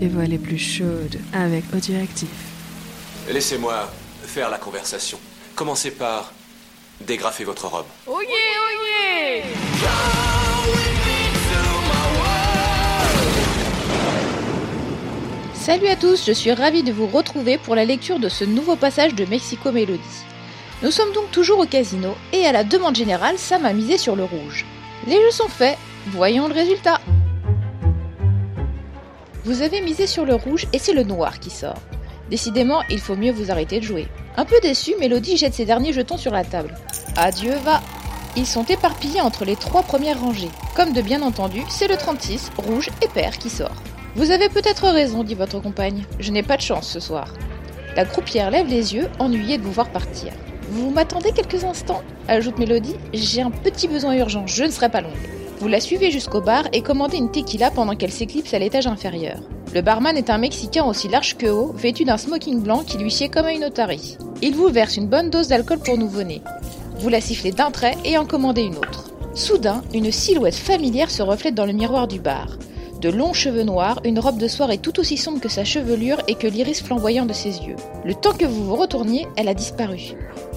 les voix les plus chaudes avec Audioactif. Laissez-moi faire la conversation. Commencez par dégrafer votre robe. Oh yeah, oh yeah Salut à tous, je suis ravie de vous retrouver pour la lecture de ce nouveau passage de Mexico Melody. Nous sommes donc toujours au casino et à la demande générale, Sam a misé sur le rouge. Les jeux sont faits, voyons le résultat. Vous avez misé sur le rouge et c'est le noir qui sort. Décidément, il faut mieux vous arrêter de jouer. Un peu déçu, Mélodie jette ses derniers jetons sur la table. Adieu va Ils sont éparpillés entre les trois premières rangées. Comme de bien entendu, c'est le 36, rouge et pair qui sort. Vous avez peut-être raison, dit votre compagne. Je n'ai pas de chance ce soir. La croupière lève les yeux, ennuyée de vous voir partir. Vous m'attendez quelques instants ajoute Mélodie. J'ai un petit besoin urgent, je ne serai pas longue. Vous la suivez jusqu'au bar et commandez une tequila pendant qu'elle s'éclipse à l'étage inférieur. Le barman est un Mexicain aussi large que haut, vêtu d'un smoking blanc qui lui sied comme à une otarie. Il vous verse une bonne dose d'alcool pour nouveau-né. Vous la sifflez d'un trait et en commandez une autre. Soudain, une silhouette familière se reflète dans le miroir du bar. De longs cheveux noirs, une robe de soirée tout aussi sombre que sa chevelure et que l'iris flamboyant de ses yeux. Le temps que vous vous retourniez, elle a disparu.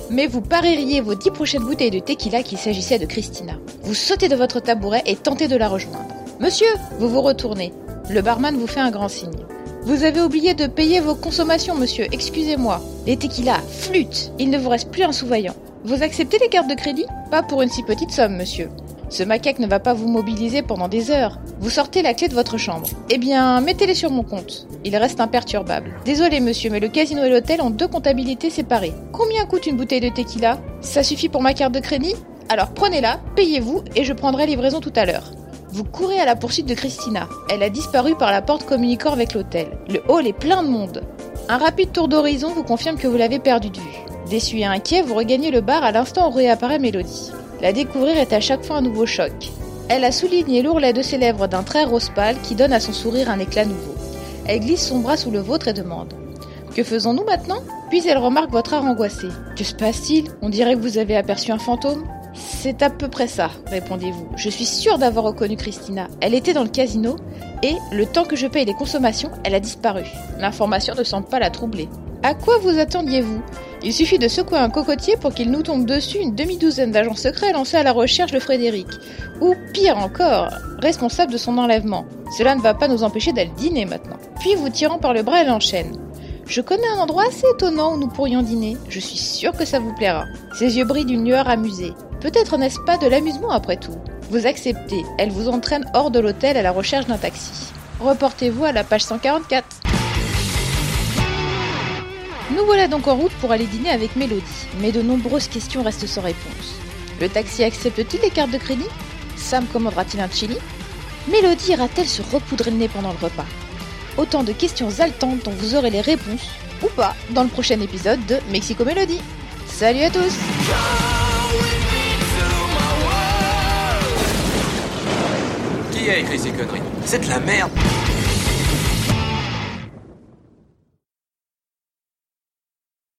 Mais vous parieriez vos dix prochaines bouteilles de tequila qu'il s'agissait de Christina. Vous sautez de votre tabouret et tentez de la rejoindre. Monsieur, vous vous retournez. Le barman vous fait un grand signe. Vous avez oublié de payer vos consommations, monsieur, excusez-moi. Les tequilas, flûte, il ne vous reste plus un sous-vaillant. Vous acceptez les cartes de crédit? Pas pour une si petite somme, monsieur. Ce macaque ne va pas vous mobiliser pendant des heures. Vous sortez la clé de votre chambre. Eh bien, mettez-les sur mon compte. Il reste imperturbable. Désolé, monsieur, mais le casino et l'hôtel ont deux comptabilités séparées. Combien coûte une bouteille de tequila? Ça suffit pour ma carte de crédit? Alors prenez-la, payez-vous, et je prendrai livraison tout à l'heure. Vous courez à la poursuite de Christina. Elle a disparu par la porte communiquant avec l'hôtel. Le hall est plein de monde. Un rapide tour d'horizon vous confirme que vous l'avez perdu de vue. Déçu et inquiet, vous regagnez le bar à l'instant où réapparaît Mélodie. La découvrir est à chaque fois un nouveau choc. Elle a souligné l'ourlet de ses lèvres d'un trait rose pâle qui donne à son sourire un éclat nouveau. Elle glisse son bras sous le vôtre et demande Que faisons-nous maintenant? Puis elle remarque votre art angoissé. Que se passe-t-il? On dirait que vous avez aperçu un fantôme C'est à peu près ça, répondez-vous. Je suis sûre d'avoir reconnu Christina. Elle était dans le casino et, le temps que je paye les consommations, elle a disparu. L'information ne semble pas la troubler. À quoi vous attendiez-vous? Il suffit de secouer un cocotier pour qu'il nous tombe dessus une demi-douzaine d'agents secrets lancés à la recherche de Frédéric. Ou pire encore, responsable de son enlèvement. Cela ne va pas nous empêcher d'aller dîner maintenant. Puis vous tirant par le bras, elle enchaîne. Je connais un endroit assez étonnant où nous pourrions dîner. Je suis sûre que ça vous plaira. Ses yeux brillent d'une lueur amusée. Peut-être n'est-ce pas de l'amusement après tout. Vous acceptez. Elle vous entraîne hors de l'hôtel à la recherche d'un taxi. Reportez-vous à la page 144. Nous voilà donc en route pour aller dîner avec Mélodie, mais de nombreuses questions restent sans réponse. Le taxi accepte-t-il les cartes de crédit? Sam commandera-t-il un chili? Mélodie ira-t-elle se repoudrer le nez pendant le repas? Autant de questions haletantes dont vous aurez les réponses, ou pas, dans le prochain épisode de Mexico Mélodie. Salut à tous! Qui a écrit ces conneries? C'est de la merde